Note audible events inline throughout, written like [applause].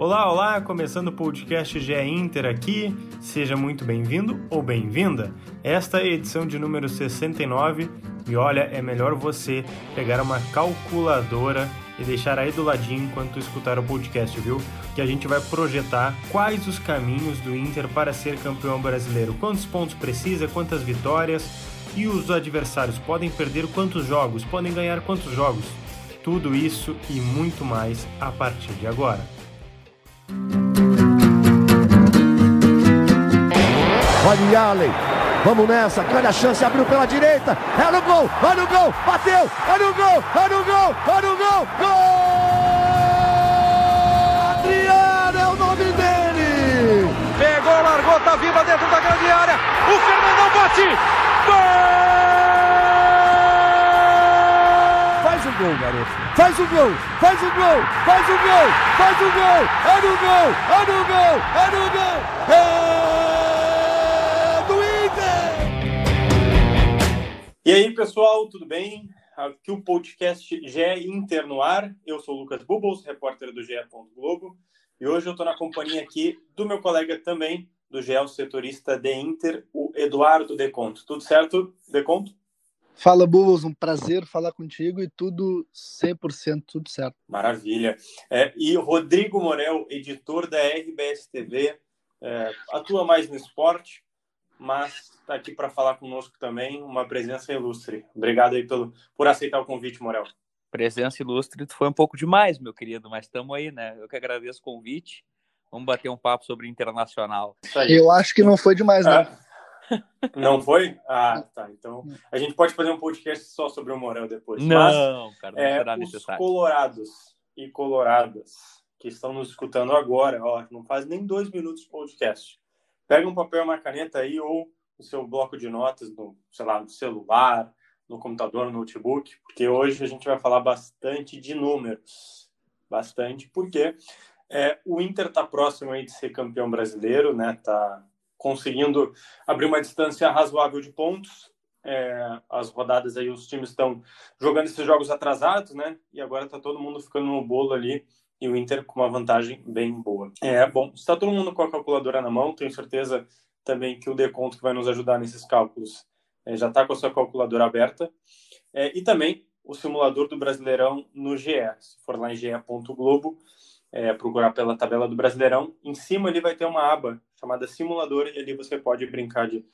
Olá, olá, começando o podcast GE Inter aqui. Seja muito bem-vindo ou bem-vinda. Esta é a edição de número 69 e olha, é melhor você pegar uma calculadora e deixar aí do ladinho enquanto escutar o podcast, viu? Que a gente vai projetar quais os caminhos do Inter para ser campeão brasileiro. Quantos pontos precisa, quantas vitórias e os adversários podem perder quantos jogos, podem ganhar quantos jogos. Tudo isso e muito mais a partir de agora. Olha Allen. Vamos nessa, grande a chance, abriu pela direita, é no gol, olha o gol, bateu, olha o gol, olha o gol, olha o gol, gol! Adriano é o nome dele! Pegou, largou, tá viva dentro da grande área, o Fernandão bate, gol! Faz o gol, garoto, faz o gol, faz o gol, faz o gol, faz o gol, é no gol, é no gol, é no gol, é... E aí, pessoal, tudo bem? Aqui o podcast GE Inter no ar. Eu sou o Lucas Bubbles, repórter do GE. Globo, e hoje eu estou na companhia aqui do meu colega também do GE, o setorista de Inter, o Eduardo Deconto. Tudo certo, Deconto? Fala, Bubbles, um prazer falar contigo e tudo 100% tudo certo. Maravilha. É, e Rodrigo Morel, editor da RBS TV, é, atua mais no esporte, mas está aqui para falar conosco também, uma presença ilustre. Obrigado aí pelo, por aceitar o convite, Morel. Presença ilustre foi um pouco demais, meu querido, mas estamos aí, né? Eu que agradeço o convite. Vamos bater um papo sobre internacional. Eu acho que não foi demais, né? Ah, não foi? Ah, tá. Então a gente pode fazer um podcast só sobre o Morel depois. Não, mas, cara, não é, será os necessário. colorados e coloradas que estão nos escutando agora, ó, não faz nem dois minutos de podcast Pega um papel e uma caneta aí, ou o seu bloco de notas, no, sei lá, no celular, no computador, no notebook, porque hoje a gente vai falar bastante de números. Bastante, porque é, o Inter está próximo aí de ser campeão brasileiro, né? Tá conseguindo abrir uma distância razoável de pontos. É, as rodadas aí, os times estão jogando esses jogos atrasados, né? E agora tá todo mundo ficando no bolo ali e o Inter com uma vantagem bem boa. É, bom, está todo mundo com a calculadora na mão, tenho certeza também que o Deconto que vai nos ajudar nesses cálculos é, já está com a sua calculadora aberta. É, e também o simulador do Brasileirão no GE. Se for lá em ge.globo, é, procurar pela tabela do Brasileirão, em cima ali vai ter uma aba chamada simulador e ali você pode brincar de,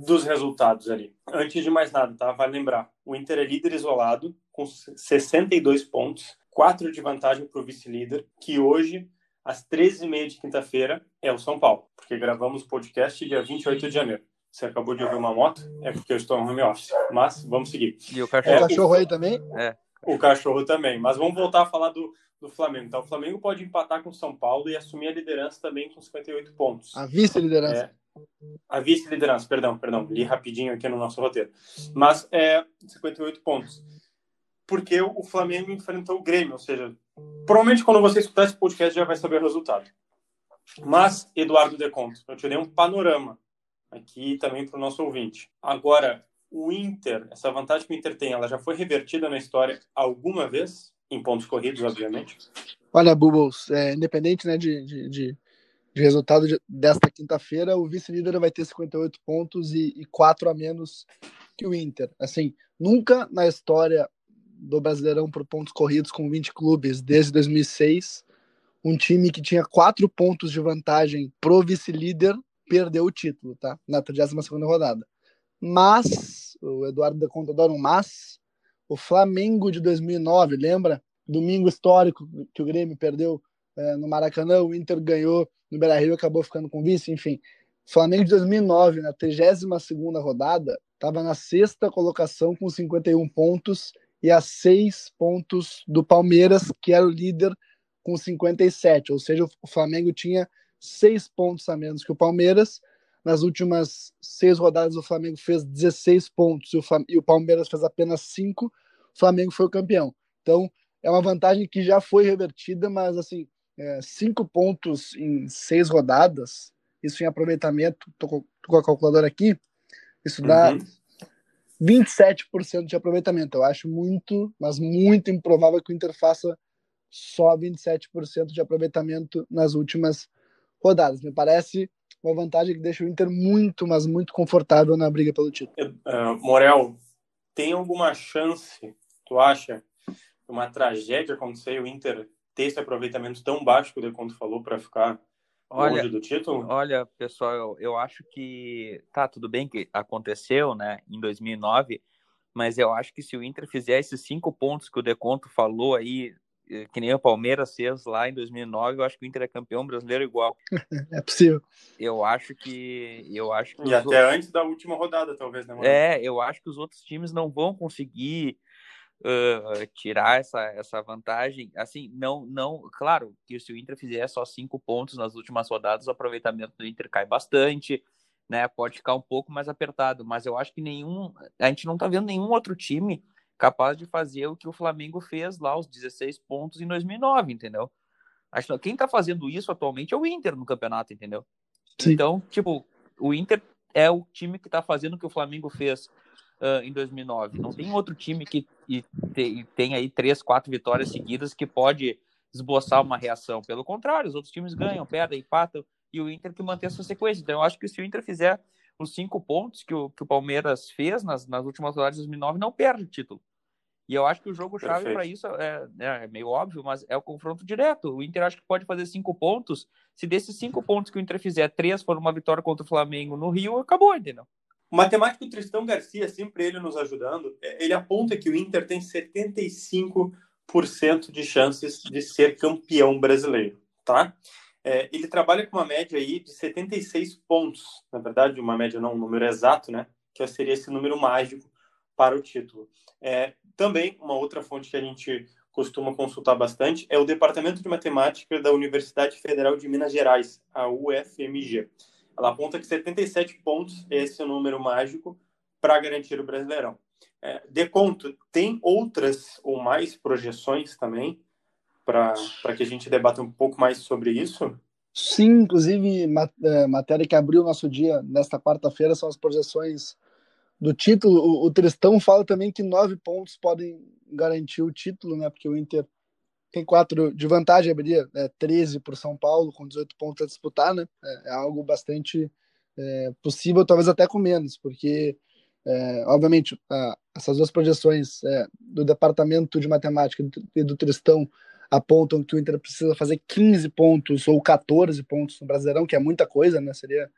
dos resultados ali. Antes de mais nada, tá? Vale lembrar, o Inter é líder isolado com 62 pontos, 4 de vantagem para o vice-líder, que hoje, às 13h30 de quinta-feira, é o São Paulo, porque gravamos o podcast dia 28 de janeiro. Você acabou de ouvir uma moto? É porque eu estou em home office. Mas vamos seguir. E o O cachorro? cachorro aí também? É. O cachorro também. Mas vamos voltar a falar do, do Flamengo. Então, o Flamengo pode empatar com o São Paulo e assumir a liderança também com 58 pontos. A vice-liderança. É, a vice-liderança, perdão, perdão, li rapidinho aqui no nosso roteiro. Mas é 58 pontos. Porque o Flamengo enfrentou o Grêmio, ou seja, provavelmente quando você escutar esse podcast já vai saber o resultado. Mas, Eduardo Deconto, eu tirei um panorama aqui também para o nosso ouvinte. Agora, o Inter, essa vantagem que o Inter tem, ela já foi revertida na história alguma vez? Em pontos corridos, obviamente. Olha, Bubbles, é, independente né, de, de, de, de resultado de, desta quinta-feira, o vice-líder vai ter 58 pontos e, e 4 a menos que o Inter. Assim, nunca na história do Brasileirão por pontos corridos com 20 clubes desde 2006, um time que tinha 4 pontos de vantagem pro vice-líder perdeu o título, tá? Na 32 rodada. Mas, o Eduardo da Conta adora um mas, o Flamengo de 2009, lembra? Domingo histórico que o Grêmio perdeu é, no Maracanã, o Inter ganhou no Beira-Rio acabou ficando com vice, enfim. Flamengo de 2009, na 32ª rodada, estava na sexta colocação com 51 pontos e a seis pontos do Palmeiras, que era o líder com 57, ou seja, o Flamengo tinha seis pontos a menos que o Palmeiras. Nas últimas seis rodadas, o Flamengo fez 16 pontos e o, Flam e o Palmeiras fez apenas cinco. O Flamengo foi o campeão. Então, é uma vantagem que já foi revertida, mas assim, é, cinco pontos em seis rodadas, isso em aproveitamento, tô, com- a calculadora aqui, isso dá Uhum. 27% de aproveitamento. Eu acho muito, mas muito improvável que o Inter faça só 27% de aproveitamento nas últimas rodadas. Me parece uma vantagem que deixa o Inter muito, mas muito confortável na briga pelo título. Uh, Morel, tem alguma chance, tu acha, uma tragédia acontecer o Inter ter esse aproveitamento tão baixo que o Deconto falou para ficar olha, longe do título? Olha, pessoal, eu, eu acho que tá tudo bem que aconteceu, né, em 2009, mas eu acho que se o Inter fizer esses cinco pontos que o Deconto falou aí, eh, que nem o Palmeiras fez lá em 2009, eu acho que o Inter é campeão brasileiro igual. [laughs] é possível. Eu acho que eu acho que e até outros... antes da última rodada, talvez, né? É, eu acho que os outros times não vão conseguir uh, tirar essa, essa vantagem. Assim, não, não, claro que se o Inter fizer só cinco pontos nas últimas rodadas, o aproveitamento do Inter cai bastante, né? Pode ficar um pouco mais apertado, mas eu acho que nenhum, a gente não tá vendo nenhum outro time capaz de fazer o que o Flamengo fez lá, os 16 pontos em 2009, entendeu? Acho que quem tá fazendo isso atualmente é o Inter no campeonato, entendeu? Sim. Então, tipo, o Inter é o time que tá fazendo o que o Flamengo fez uh, em 2009. Não tem outro time que e tem, tem aí três, quatro vitórias seguidas que pode esboçar uma reação. Pelo contrário, os outros times ganham, perdem, empatam, e o Inter que mantém essa sequência. Então, eu acho que se o Inter fizer os cinco pontos que o, que o Palmeiras fez nas, nas últimas rodadas de 2009, não perde o título. E eu acho que o jogo-chave para isso é, é, é, meio óbvio, mas é o confronto direto. O Inter acho que pode fazer cinco pontos. Se desses cinco pontos que o Inter fizer, três for uma vitória contra o Flamengo no Rio, acabou, entendeu? O matemático Tristão Garcia, sempre ele nos ajudando, é, ele aponta que o Inter tem 75% de chances de ser campeão brasileiro, tá? É, ele trabalha com uma média aí de 76 pontos, na verdade, uma média não um número exato, né? Que seria esse número mágico para o título. É, também, uma outra fonte que a gente costuma consultar bastante é o Departamento de Matemática da Universidade Federal de Minas Gerais, a UFMG. Ela aponta que 77 pontos é esse número mágico para garantir o Brasileirão. É, de conto, tem outras ou mais projeções também para que a gente debata um pouco mais sobre isso? Sim, inclusive, é, matéria que abriu nosso dia nesta quarta-feira são as projeções do título. O, o Tristão fala também que nove pontos podem garantir o título, né? Porque o Inter tem quatro de vantagem, abriria é, 13 por São Paulo, com 18 pontos a disputar, né? É, é algo bastante é, possível, talvez até com menos, porque, é, obviamente, a, essas duas projeções é, do Departamento de Matemática e do Tristão apontam que o Inter precisa fazer 15 pontos ou 14 pontos no Brasileirão, que é muita coisa, né? Seria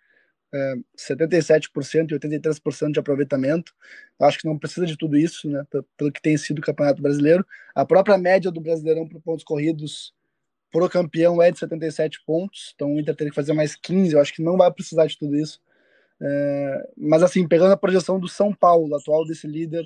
é, 77% e 83% de aproveitamento. Acho que não precisa de tudo isso, né? Pelo que tem sido o Campeonato Brasileiro. A própria média do Brasileirão por pontos corridos pro campeão é de 77 pontos, então o Inter teria que fazer mais 15. Eu acho que não vai precisar de tudo isso. É, mas assim, pegando a projeção do São Paulo, atual desse líder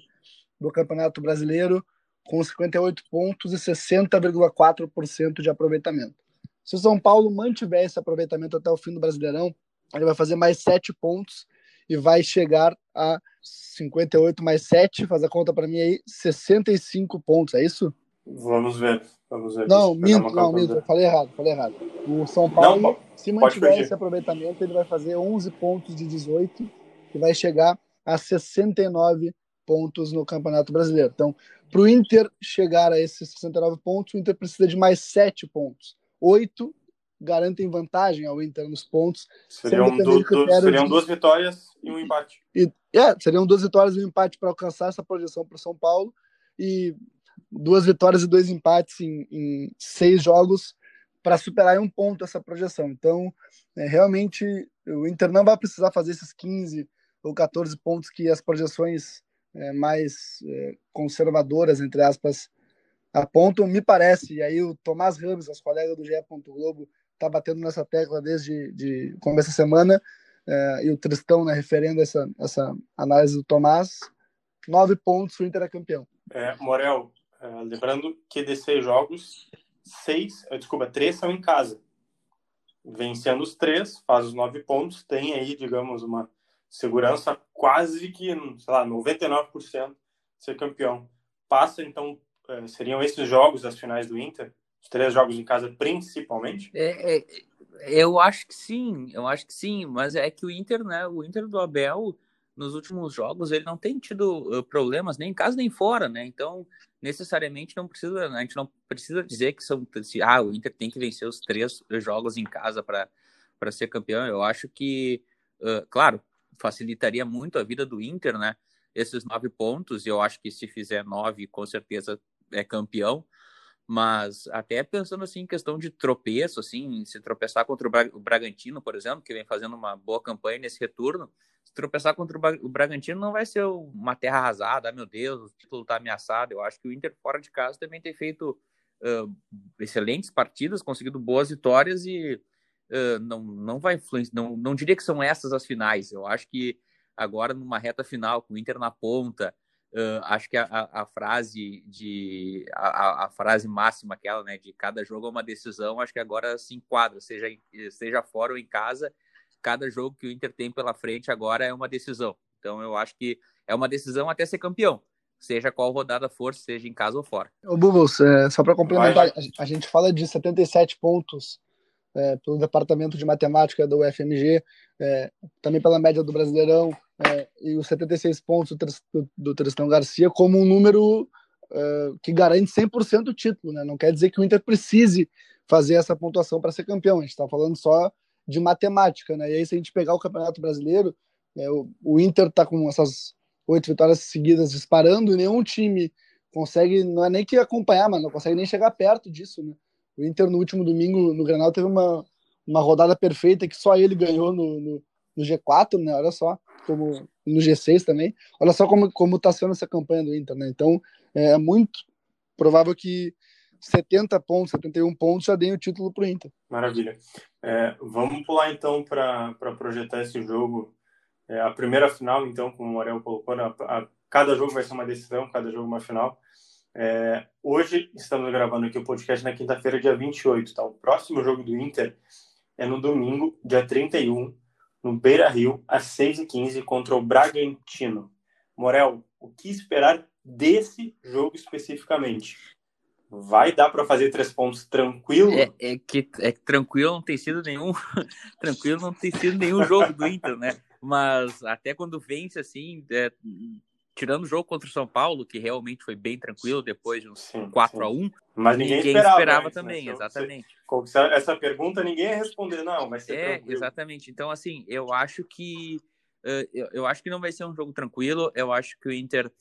do Campeonato Brasileiro, com 58 pontos e 60,4% de aproveitamento. Se o São Paulo mantiver esse aproveitamento até o fim do Brasileirão, ele vai fazer mais 7 pontos e vai chegar a 58 mais 7, faz a conta para mim aí, 65 pontos, é isso? Vamos ver. Vamos ver. Não, minto, não, minto, falei errado, falei errado. O São Paulo, não, se mantiver esse aproveitamento, ele vai fazer 11 pontos de 18 e vai chegar a 69 pontos no Campeonato Brasileiro. Então, para o Inter chegar a esses 69 pontos, o Inter precisa de mais 7 pontos. 8 garantem vantagem ao Inter nos pontos. Seriam, du, du, seriam de... duas vitórias e um empate. E, é, seriam duas vitórias e um empate para alcançar essa projeção para o São Paulo. E duas vitórias e dois empates em, em seis jogos para superar um ponto essa projeção. Então, é, realmente, o Inter não vai precisar fazer esses 15 ou 14 pontos que as projeções é, mais é, conservadoras, entre aspas, apontam, me parece. E aí o Tomás Ramos, as colegas do GE. Globo, está batendo nessa tecla desde de começo da semana, é, e o Tristão, né, referendo essa, essa análise do Tomás, nove pontos, o Inter é campeão. É, Morel, é, lembrando que de seis jogos, seis, é, desculpa, três são em casa. Vencendo os três, faz os nove pontos, tem aí, digamos, uma segurança quase que, sei lá, 99% de ser campeão. Passa, então, é, seriam esses jogos, as finais do Inter, os três jogos em casa, principalmente? É, é, eu acho que sim, eu acho que sim, mas é que o Inter, né? O Inter do Abel, nos últimos jogos, ele não tem tido uh, problemas nem em casa nem fora, né? Então, necessariamente não precisa, a gente não precisa dizer que são se, ah, o Inter tem que vencer os três jogos em casa para ser campeão. Eu acho que, uh, claro, facilitaria muito a vida do Inter, né? Esses nove pontos, eu acho que se fizer nove, com certeza é campeão. Mas até pensando assim em questão de tropeço, assim, se tropeçar contra o Bragantino, por exemplo, que vem fazendo uma boa campanha nesse retorno, se tropeçar contra o Bragantino não vai ser uma terra arrasada, ah, meu Deus, o título está ameaçado. Eu acho que o Inter fora de casa também tem feito uh, excelentes partidas, conseguido boas vitórias e uh, não, não vai influenciar, não, não diria que são essas as finais. Eu acho que agora numa reta final, com o Inter na ponta, uh, acho que a, a, a, frase de a, a, frase máxima aquela, né, de cada jogo é uma decisão, acho que agora se enquadra, seja, seja fora ou em casa, cada jogo que o Inter tem pela frente agora é uma decisão. Então eu acho que é uma decisão até ser campeão, seja qual rodada for, seja em casa ou fora. Ô Bubbles, é, só para complementar, a gente fala de 77 pontos é, pelo departamento de matemática do UFMG, é, também pela média do Brasileirão, é, e os 76 pontos do, Tristão Garcia como um número é, que garante 100% o título. Né? Não quer dizer que o Inter precise fazer essa pontuação para ser campeão, a gente está falando só de matemática, né? E aí, se a gente pegar o Campeonato Brasileiro, é, o, o, Inter tá com essas oito vitórias seguidas disparando, e nenhum time consegue, não é nem que acompanhar, mas não consegue nem chegar perto disso, né? O Inter no último domingo no Granal teve uma, uma rodada perfeita que só ele ganhou no, no, no G4, né? Olha só, como no G6 também. Olha só como, como tá sendo essa campanha do Inter, né? Então, é muito provável que 70 pontos, 71 pontos já deem o título para o Inter. Maravilha. É, vamos pular então para projetar esse jogo. É, a primeira final, então, como o Morel colocou, a, a, cada jogo vai ser uma decisão, cada jogo uma final. É, hoje estamos gravando aqui o podcast na quinta-feira, dia 28. Tá? O próximo jogo do Inter é no domingo, dia 31, no Beira Rio, às 6h15, contra o Bragantino. Morel, o que esperar desse jogo especificamente? vai dar para fazer três pontos tranquilo? É, é, que é tranquilo não tem sido nenhum [laughs] tranquilo não tem sido nenhum jogo do Inter, né? Mas até quando vence assim, é, tirando o jogo contra o São Paulo, que realmente foi bem tranquilo depois de uns sim, 4 sim. a 1 mas ninguém, ninguém esperava, esperava né? também, né? exatamente. Você, essa pergunta ninguém ia responder, não, ser É, tranquilo. exatamente. Então, assim, eu acho que eu, acho que não vai ser um jogo tranquilo. Eu acho que o Inter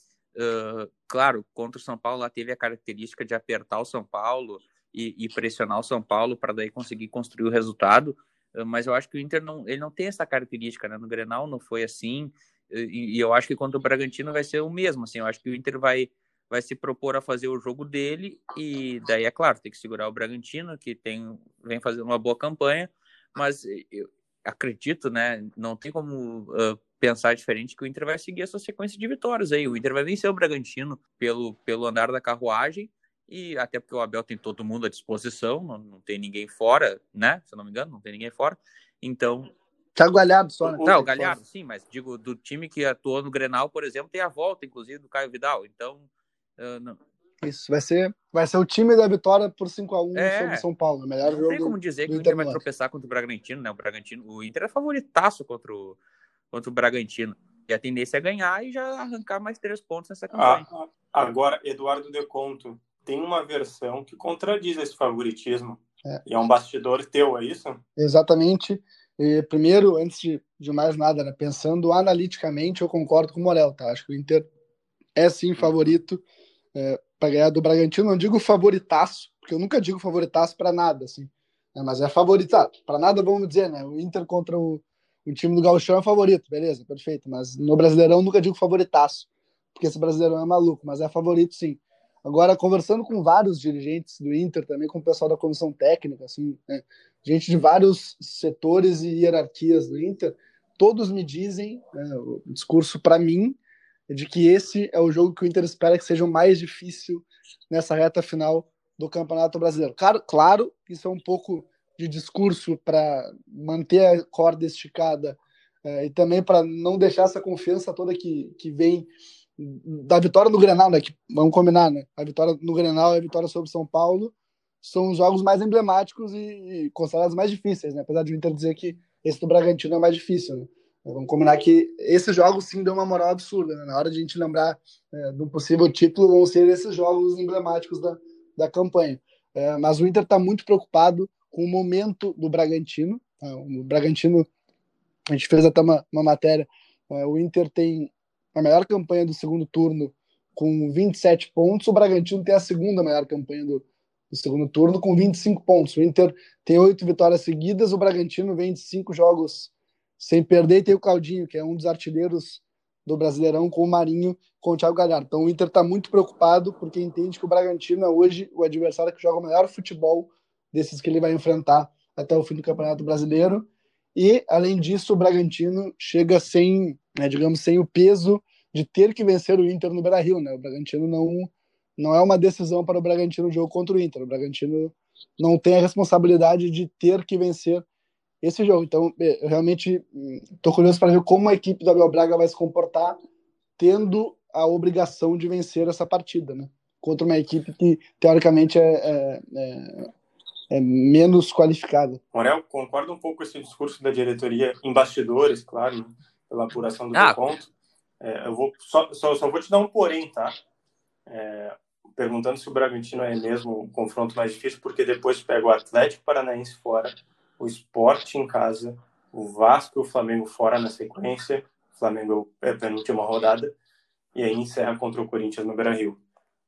claro, contra o São Paulo, ela teve a característica de apertar o São Paulo e, e pressionar o São Paulo para daí conseguir construir o resultado. Mas eu acho que o Inter não, ele não tem essa característica, né? No Grenal não foi assim. E, e, eu acho que contra o Bragantino vai ser o mesmo. Assim, eu acho que o Inter vai, vai se propor a fazer o jogo dele e daí é claro tem que segurar o Bragantino que tem vem fazendo uma boa campanha, mas eu acredito, né? Não tem como uh, pensar diferente que o Inter vai seguir essa sequência de vitórias aí. O Inter vai vencer o Bragantino pelo, pelo andar da carruagem e até porque o Abel tem todo mundo à disposição, não, não tem ninguém fora, né? Se eu não me engano, não tem ninguém fora. Então. Tá o Galhardo só, né? Não, o Galhardo, sim, mas digo, do time que atuou no Grenal, por exemplo, tem a volta, inclusive, do Caio Vidal. Então. Uh, não... Isso, vai ser, vai ser o time da vitória por 5x1 é, sobre São Paulo. Melhor não jogo tem como dizer que o Inter vai tropeçar contra o Bragantino, né? O Bragantino, o Inter é favoritaço contra o, contra o Bragantino. E a tendência é ganhar e já arrancar mais três pontos nessa campanha. Ah, agora, Eduardo Deconto, tem uma versão que contradiz esse favoritismo. É. E é um bastidor teu, é isso? Exatamente. E, primeiro, antes de, de mais nada, né, pensando analiticamente, eu concordo com o Morel, tá? Acho que o Inter é sim favorito é, para ganhar do Bragantino. Não digo favoritaço, porque eu nunca digo favoritaço para nada, assim. Né, mas é favoritado. Para nada, vamos dizer, né? O Inter contra o, o time do Gauchão é favorito, beleza, perfeito. Mas no Brasileirão nunca digo favoritaço, porque esse Brasileirão é maluco, mas é favorito sim. Agora, conversando com vários dirigentes do Inter, também com o pessoal da comissão técnica, assim, né, gente de vários setores e hierarquias do Inter, todos me dizem, né, o discurso para mim, é de que esse é o jogo que o Inter espera que seja o mais difícil nessa reta final do Campeonato Brasileiro. Claro, claro isso é um pouco de discurso para manter a corda esticada é, e também para não deixar essa confiança toda que, que vem da vitória no Grenal, né? Que, vamos combinar, né? A vitória no Grenal e a vitória sobre São Paulo são os jogos mais emblemáticos e, e considerados mais difíceis, né? Apesar de o Inter dizer que esse do Bragantino é mais difícil, né? Vamos combinar que esses jogos sim dão uma moral absurda. Né? Na hora de a gente lembrar é, do possível título, vão ser esses jogos emblemáticos da, da campanha. É, mas o Inter está muito preocupado com o momento do Bragantino. Tá? O Bragantino, a gente fez até uma, uma matéria. É, o Inter tem a melhor campanha do segundo turno com 27 pontos. O Bragantino tem a segunda melhor campanha do, do segundo turno com 25 pontos. O Inter tem oito vitórias seguidas. O Bragantino vem de cinco jogos sem perder. E tem o Claudinho, que é um dos artilheiros do Brasileirão, com o Marinho, com o Thiago Galhardo. Então o Inter está muito preocupado, porque entende que o Bragantino é hoje o adversário que joga o melhor futebol desses que ele vai enfrentar até o fim do Campeonato Brasileiro. E, além disso, o Bragantino chega sem, né, digamos, sem o peso de ter que vencer o Inter no Beira-Rio. Né? O Bragantino não, não é uma decisão para o Bragantino o jogo contra o Inter. O Bragantino não tem a responsabilidade de ter que vencer esse jogo. Então, é, eu realmente estou curioso para ver como a equipe do Abel Braga vai se comportar, tendo a obrigação de vencer essa partida, né? Contra uma equipe que, teoricamente, é, é, é, é menos qualificada. Morel, concorda um pouco com esse discurso da diretoria em bastidores, claro, né? pela apuração do ah, ponto. É, eu vou só, só, só, vou te dar um porém, tá? É, perguntando se o Bragantino é mesmo o confronto mais difícil, porque depois pega o Atlético Paranaense fora, o Sport em casa, o Vasco e o Flamengo fora na sequência. O Flamengo é a penúltima rodada. E aí encerra contra o Corinthians no Beira-Rio.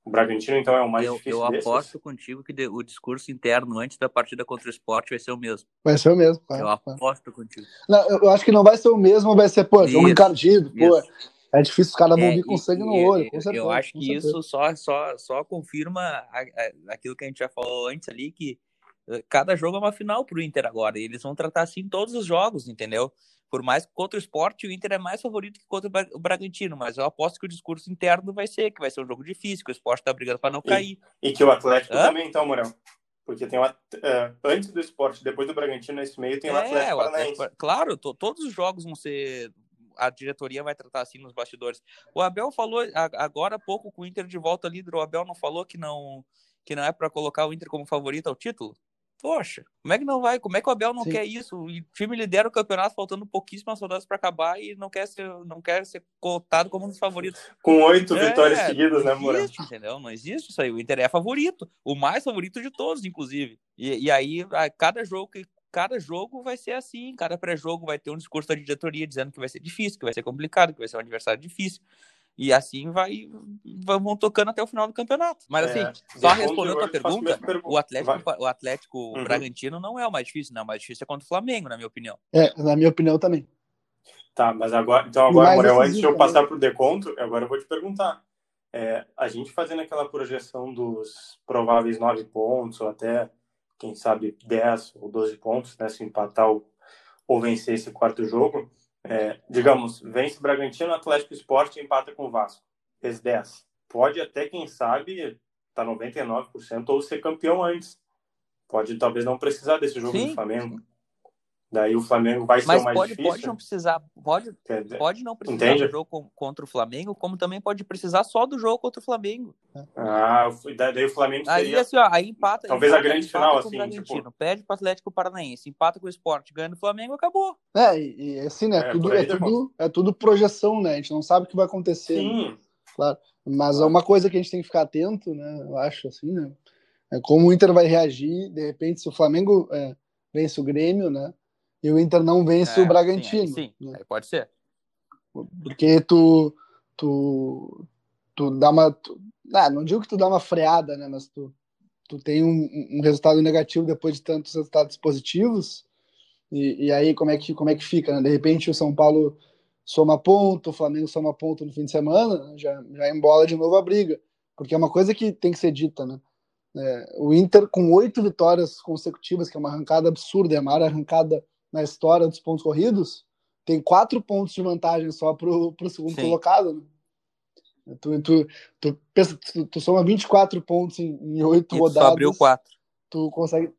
O Bragantino, então, é o mais eu, difícil Eu aposto desses. contigo que o discurso interno antes da partida contra o Sport vai ser o mesmo. Vai ser o mesmo, claro. Eu aposto contigo. Não, eu acho que não vai ser o mesmo, vai ser, pô, jogo encardido, pô. É difícil, os caras vão é, vir com sangue no olho. Com certeza, eu acho que isso só, só, só confirma aquilo que a gente já falou antes ali, que cada jogo é uma final pro Inter agora. E eles vão tratar assim todos os jogos, entendeu? Por mais que contra o esporte, o Inter é mais favorito que contra o Bragantino, mas eu aposto que o discurso interno vai ser que vai ser um jogo difícil, que o esporte tá brigando para não cair. E, e, que o Atlético Hã? também, então, Morel. Porque tem o, uh, antes do esporte, depois do Bragantino, nesse meio, tem o é, Atlético o Atlético, Claro, todos os jogos vão ser a diretoria vai tratar assim nos bastidores. O Abel falou agora há pouco com o Inter de volta líder, o Abel não falou que não que não é para colocar o Inter como favorito ao título? Poxa, como é que não vai? Como é que o Abel não Sim. quer isso? O time lidera o campeonato faltando pouquíssimas rodadas para acabar e não quer ser, não quer ser cotado como um dos favoritos. Com oito é, vitórias seguidas, né, Moura? Não existe, entendeu? Não existe isso aí. O Inter é favorito, o mais favorito de todos, inclusive. E, e aí, cada jogo que cada jogo vai ser assim, cada pré-jogo vai ter um discurso da diretoria dizendo que vai ser difícil, que vai ser complicado, que vai ser um adversário difícil. E assim vai vão tocando até o final do campeonato. Mas assim, é, só respondendo a tua pergunta, pergunta, o Atlético, o Atlético uhum. Bragantino não é o mais difícil, não. O mais difícil é contra o Flamengo, na minha opinião. É, na minha opinião também. Tá, mas agora, então agora, Morel, antes de eu passar para o deconto, agora eu vou te perguntar. É, a gente fazendo aquela projeção dos prováveis nove pontos, ou até, quem sabe, 10 ou 12 pontos, né, se empatar ou, ou vencer esse quarto jogo, é, digamos, vence Bragantino, Atlético Esporte e empata com o Vasco. Fez 10. Pode até, quem sabe, tá 99% ou ser campeão antes. Pode talvez não precisar desse jogo sim, do Flamengo. Sim. Daí o Flamengo vai Mas ser o mais pode, difícil. Pode não precisar, pode, pode não precisar Entende? do jogo contra o Flamengo, como também pode precisar só do jogo contra o Flamengo. Ah, daí o Flamengo seria... Aí, assim, ó, aí empata... Talvez empata, a grande final, assim, tipo... Pede pro Atlético Paranaense, empata com o Sport, ganha no Flamengo, acabou. É, e assim, né, é, tudo, é, tudo, é tudo projeção, né, a gente não sabe o que vai acontecer. Né? Sim. Né? Claro, mas é uma coisa que a gente tem que ficar atento, né, eu acho, assim, né, é como o Inter vai reagir, de repente, se o Flamengo é, vence o Grêmio, né, e o Inter não vence é, o Bragantino. Sim, sim. Né? pode ser. Porque tu, tu, tu dá uma. Tu, ah, não digo que tu dá uma freada, né? Mas tu, tu tem um, um resultado negativo depois de tantos resultados positivos. E, e, aí, como é, que, como é que fica? Né? De repente, o São Paulo soma ponto, o Flamengo soma ponto no fim de semana, já, já embola de novo a briga. Porque é uma coisa que tem que ser dita, né? É, o Inter, com oito vitórias consecutivas, que é uma arrancada absurda, é a maior arrancada na história dos pontos corridos, tem quatro pontos de vantagem só pro, pro segundo Sim. colocado. Né? Tu, tu, tu, pensa, tu, tu soma 24 pontos em oito rodadas. Só abriu quatro. Tu consegue.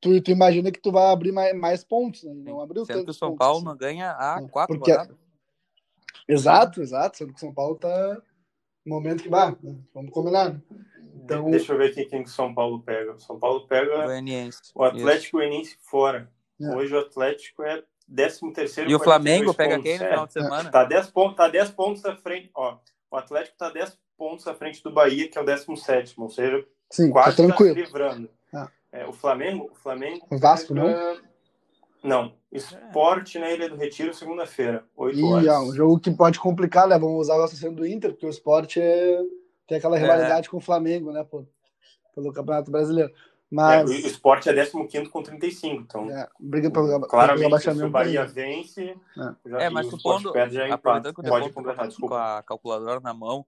Tu, tu imagina que tu vai abrir mais, mais pontos, né? Não abriu Sendo que o São pontos, Paulo assim. não ganha há é, quatro Porque... rodadas. Exato, exato. Sendo que o São Paulo tá no momento que vai. Né? Vamos combinar. Né? Então... Deixa eu ver aqui quem que o São Paulo pega. O São Paulo pega o, o Atlético Goianiense fora. É. Hoje o Atlético é 13 terceiro. E o Flamengo pega pontos. quem no final de semana? Tá 10 pontos, tá 10 pontos à frente, ó. O Atlético tá 10 pontos à frente do Bahia, que é o 17, ou seja, Sim, quase tá tranquilo. tá se livrando. Ah. É, o Flamengo, o Flamengo. O Vasco, não? pega- Não. Esporte na Ilha do Retiro, segunda-feira, 8 E horas. é um jogo que pode complicar, né? Vamos usar o raciocínio do Inter, porque o esporte é... tem aquela rivalidade com o Flamengo, né? Por... Pelo Campeonato Brasileiro. É, Mas o o esporte é 15 com 35, então. é, briga pelo, Claramente, se o Bahia vence, já, É, mas o Sport supondo, perde, já empata. aproveitando que o Pode completar, com a calculadora na mão,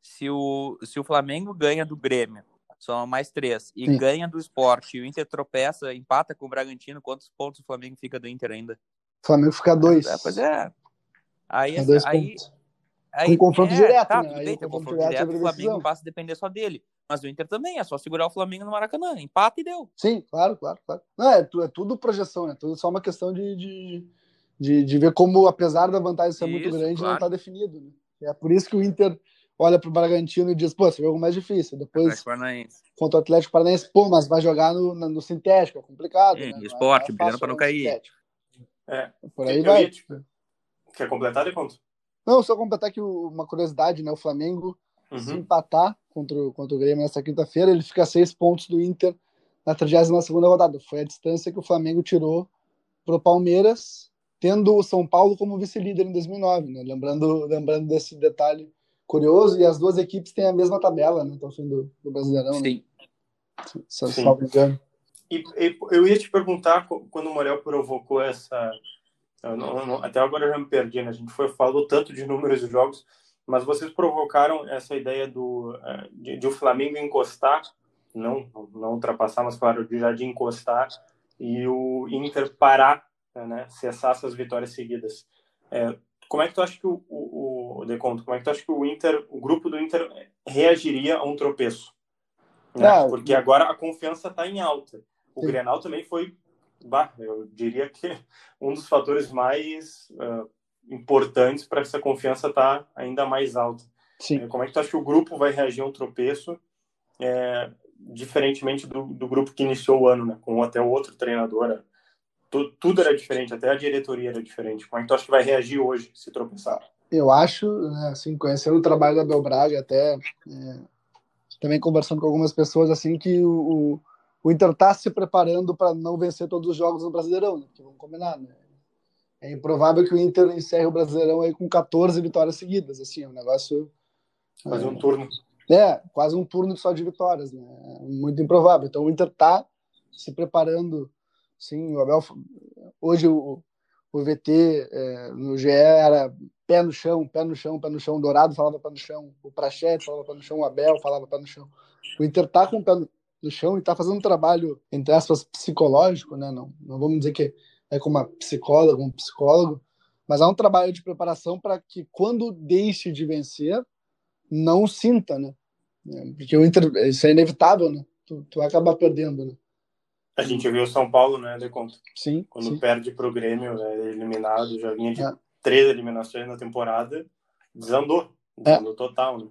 se o, se o Flamengo ganha do Grêmio, são mais três, e Sim. ganha do esporte, e o Inter tropeça, empata com o Bragantino, quantos pontos o Flamengo fica do Inter ainda? O Flamengo fica dois. É, pois é. Aí, dois aí, pontos. aí Com confronto é, direto, tá, né? Aí bem, confronto confronto direto o Flamengo passa a depender só dele. Mas o Inter também, é só segurar o Flamengo no Maracanã. Empata e deu. Sim, claro, claro, claro. Não, é, é tudo projeção, é tudo só uma questão de, de, de, de ver como, apesar da vantagem ser muito Isso, grande, não claro. está definido. Né? É por isso que o Inter olha para o Bragantino e diz, pô, esse jogo é mais difícil. Depois, Atlético Paranaense. contra o Atlético Paranaense, pô, mas vai jogar no, no, no sintético, é complicado. Sim, né? Não é- esporte, não é brigando pra não cair. É. Por aí ia vai. te- Quer completar, de conta? Não, só completar que uma curiosidade, né? O Flamengo se Uhum. empatar contra o, contra o Grêmio nessa quinta-feira, ele fica a seis pontos do Inter na 32 rodada. Foi a distância que o Flamengo tirou para o Palmeiras, tendo o São Paulo como vice-líder em 2009. Né? Lembrando, lembrando desse detalhe curioso, e as duas equipes têm a mesma tabela né? no fim do, do Brasileirão, né? Sim. se Sim. não me engano. E, e eu ia te perguntar quando o Morel provocou essa. eu não- eu não- até agora eu já me perdi, né? A gente foi, falou tanto de números de jogos, mas vocês provocaram essa ideia do, eh, de, de o Flamengo encostar, não, não ultrapassar, mas claro, de já de encostar, e o Inter parar, né? Cessar essas vitórias seguidas. É, como é que tu acha que o, o, o Deconto, como é que tu acha que o Inter, o grupo do Inter reagiria a um tropeço? Né? Ah, Porque agora a confiança está em alta. O Sim. Grenal também foi, bah, eu diria que [laughs] um dos fatores mais ah, importantes para essa confiança estar ainda mais alta. Sim. Eh, Como é que tu acha que o grupo vai reagir a um tropeço, eh, diferentemente do, do grupo que iniciou o ano, né? com até o outro treinador? né? Tu- tudo era diferente, até a diretoria era diferente. Como é que tu acha que vai reagir hoje se tropeçar? Eu acho, né, assim, conhecendo o trabalho da Abel Braga, até é, também conversando com algumas pessoas, assim, que o, o, Inter está se preparando para não vencer todos os jogos no Brasileirão, né? Porque vamos combinar, né? É improvável que o Inter encerre o Brasileirão aí com 14 vitórias seguidas, assim, é um negócio... Fazer é, um turno. é, quase um turno só de vitórias, né? É Muito improvável. Então o Inter está se preparando, sim, o Abel, hoje o, o VT é, no GE era pé no chão, pé no chão, pé no chão, o Dourado falava pé no chão, o Prachete falava pé no chão, o Abel falava pé no chão. O Inter tá com o pé no chão e tá fazendo um trabalho, entre aspas, psicológico, né? Não, não vamos dizer que é com uma psicóloga, um psicólogo, mas há um trabalho de preparação para que quando deixe de vencer, não sinta, né? É, Porque o Inter, isso é inevitável, né? Tu, tu vai acabar perdendo, né? A gente viu o São Paulo, né, de conta. Sim, Quando sim. perde para o Grêmio, é eliminado, já vinha de É. três eliminações na temporada, desandou. Desandou total, né?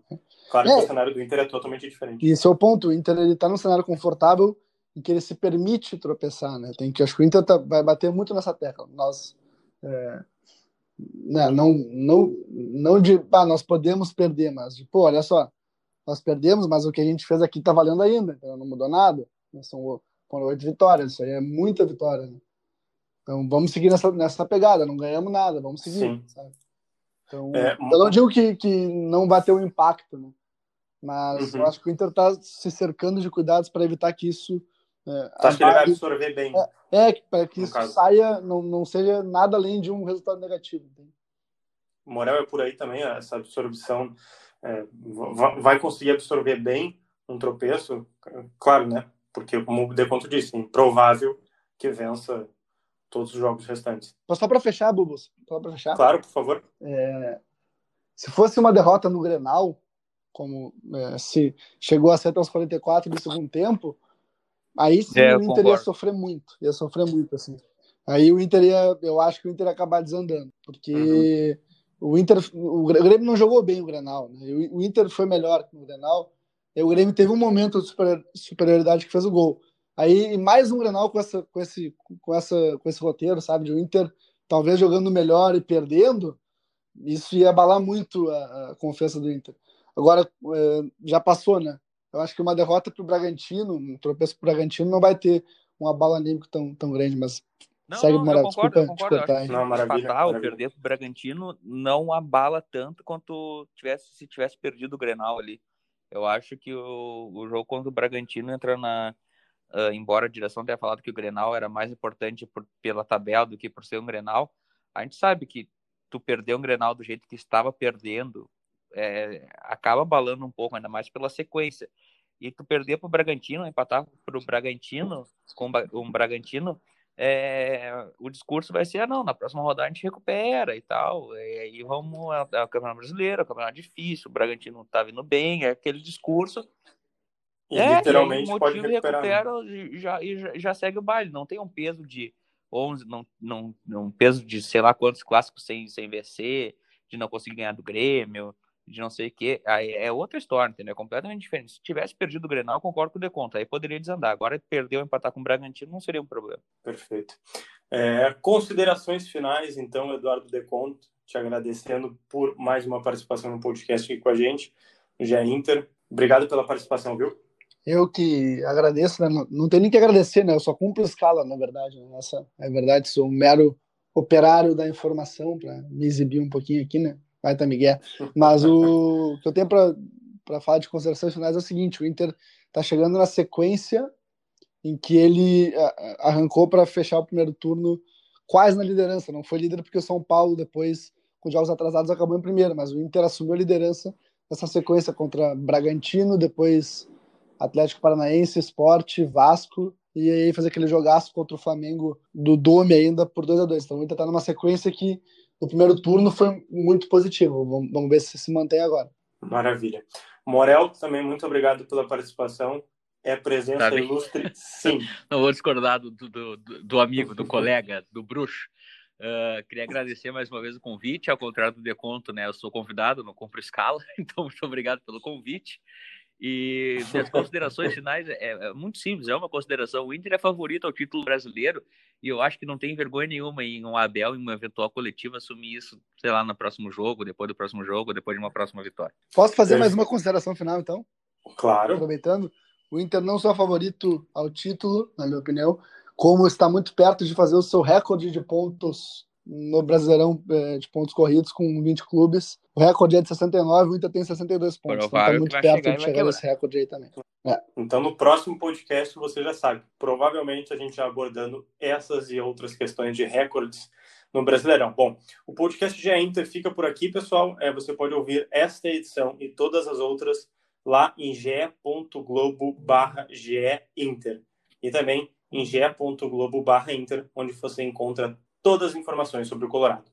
Claro É. que o cenário do Inter é totalmente diferente. E esse é o ponto. O Inter ele tá num cenário confortável em que ele se permite tropeçar, né? Tem que acho que o Inter tá- vai bater muito nessa tecla. Nós é, né, não não não de ah, nós podemos perder, mas de, pô, olha só, nós perdemos, mas o que a gente fez aqui tá valendo ainda, então não mudou nada. né? São foram oito vitórias, isso aí é muita vitória, né? Então vamos seguir nessa, nessa pegada, não ganhamos nada, vamos seguir? Então, É, eu não digo que, que não vai ter um impacto, né? Mas Uhum. eu acho que o Inter está se cercando de cuidados para evitar que isso é, Tu acha que ele vai absorver bem? é, para que isso caso. saia, não, não seja nada além de um resultado negativo. O Morel é por aí também, essa absorção. é, va- vai conseguir absorver bem um tropeço? Claro, né? Porque, como o Deconto disse, é improvável que vença todos os jogos restantes. Mas só para fechar, Bubos, só para fechar, Claro, por favor. se fosse uma derrota no Grenal, como é, se chegou a ser até os 44 do segundo tempo, aí sim É, o Inter ia concordo. sofrer muito, ia sofrer muito, assim. Aí o Inter ia, eu acho que o Inter ia acabar desandando, porque o Inter, o Grêmio não jogou bem o Grenal, né? O o Inter foi melhor que no Grenal, e o Grêmio teve um momento de super- superioridade que fez o gol. Aí mais um Grenal com essa, com esse, com essa, com esse roteiro, sabe? De o Inter talvez jogando melhor e perdendo, isso ia abalar muito a, a confiança do Inter. Agora, é, já passou, né? Eu acho que uma derrota para o Bragantino, um tropeço para o Bragantino, não vai ter um abalo anímico tão, tão grande, mas não, segue não, eu concordo, Desculpa, eu concordo. Eu Não, maravilha, ou maravilha. perder pro Bragantino não abala tanto quanto tivesse, se tivesse perdido o Grenal ali. Eu acho que o, o jogo contra o Bragantino entra na. ah, embora a direção tenha falado que o Grenal era mais importante por- pela tabela do que por ser um Grenal, a gente sabe que tu perder um Grenal do jeito que estava perdendo é, acaba abalando um pouco, ainda mais pela sequência. E tu perder pro Bragantino, empatar pro Bragantino, com o um Bragantino, é, o discurso vai ser, ah, não, na próxima rodada a gente recupera e tal, e aí vamos, é, é o Campeonato Brasileiro, é um campeonato difícil, o Bragantino tá vindo bem, é aquele discurso, E é, literalmente e o pode recuperar. né? recupera e já, e já, já segue o baile, não tem um peso de 11, não, não, um peso de sei lá quantos clássicos sem, sem vencer, de não conseguir ganhar do Grêmio, de não sei o quê, aí é outra história, entendeu? É completamente diferente. Se tivesse perdido o Grenal, eu concordo com o Deconto, aí poderia desandar. Agora, perder ou empatar com o Bragantino não seria um problema. Perfeito. É, considerações finais, então, Eduardo Deconto, te agradecendo por mais uma participação no podcast aqui com a gente, no GE Inter. Obrigado pela participação, viu? Eu que agradeço, né? Não- Não tem nem que agradecer, né? Eu só cumpro escala, na verdade. Né? Essa é verdade, sou um mero operário da informação para me exibir um pouquinho aqui, né? Vai tá Miguel. Mas o que eu tenho para falar de considerações finais é o seguinte: o Inter está chegando na sequência em que ele arrancou para fechar o primeiro turno quase na liderança. Não foi líder porque o São Paulo, depois, com jogos atrasados, acabou em primeiro, mas o Inter assumiu a liderança nessa sequência contra Bragantino, depois Atlético Paranaense, Esporte, Vasco, e aí fazer aquele jogaço contra o Flamengo do Dome ainda por 2 a 2 Então o Inter tá numa sequência que no primeiro turno foi muito positivo. Vamos, vamos ver se se mantém agora. Maravilha. Morel, também muito obrigado pela participação. É presença Tá ilustre, sim. [laughs] Não vou discordar do, do, do, do amigo, do colega, do bruxo. Ah, queria agradecer mais uma vez o convite, ao contrário do Deconto, né? Eu sou convidado, não compro escala, [laughs] então muito obrigado pelo convite. E [laughs] minhas considerações finais é, é muito simples, é uma consideração. O Inter é favorito ao título brasileiro e eu acho que não tem vergonha nenhuma em um Abel, em uma eventual coletiva, assumir isso, sei lá, no próximo jogo, depois do próximo jogo, depois de uma próxima vitória. Posso fazer Perfeito. mais uma consideração final, então? Claro. Aproveitando, o Inter não só é favorito ao título, na minha opinião, como está muito perto de fazer o seu recorde de pontos no Brasileirão eh, de pontos corridos com 20 clubes. O recorde é de 69, o Inter tem 62 pontos. Então está Provável muito que vai perto chegar de chegar quebrar. nesse recorde aí também. Então, no próximo podcast, você já sabe. Provavelmente a gente já abordando essas e outras questões de recordes no Brasileirão. Bom, o podcast GE Inter fica por aqui, pessoal. É, você pode ouvir esta edição e todas as outras lá em ge.globo barra Inter. E também em ge.globo barra Inter, onde você encontra todas as informações sobre o Colorado.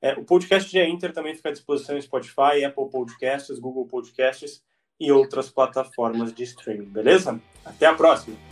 É, o podcast GE Inter também fica à disposição em Spotify, Apple Podcasts, Google Podcasts e outras plataformas de streaming, beleza? Até a próxima!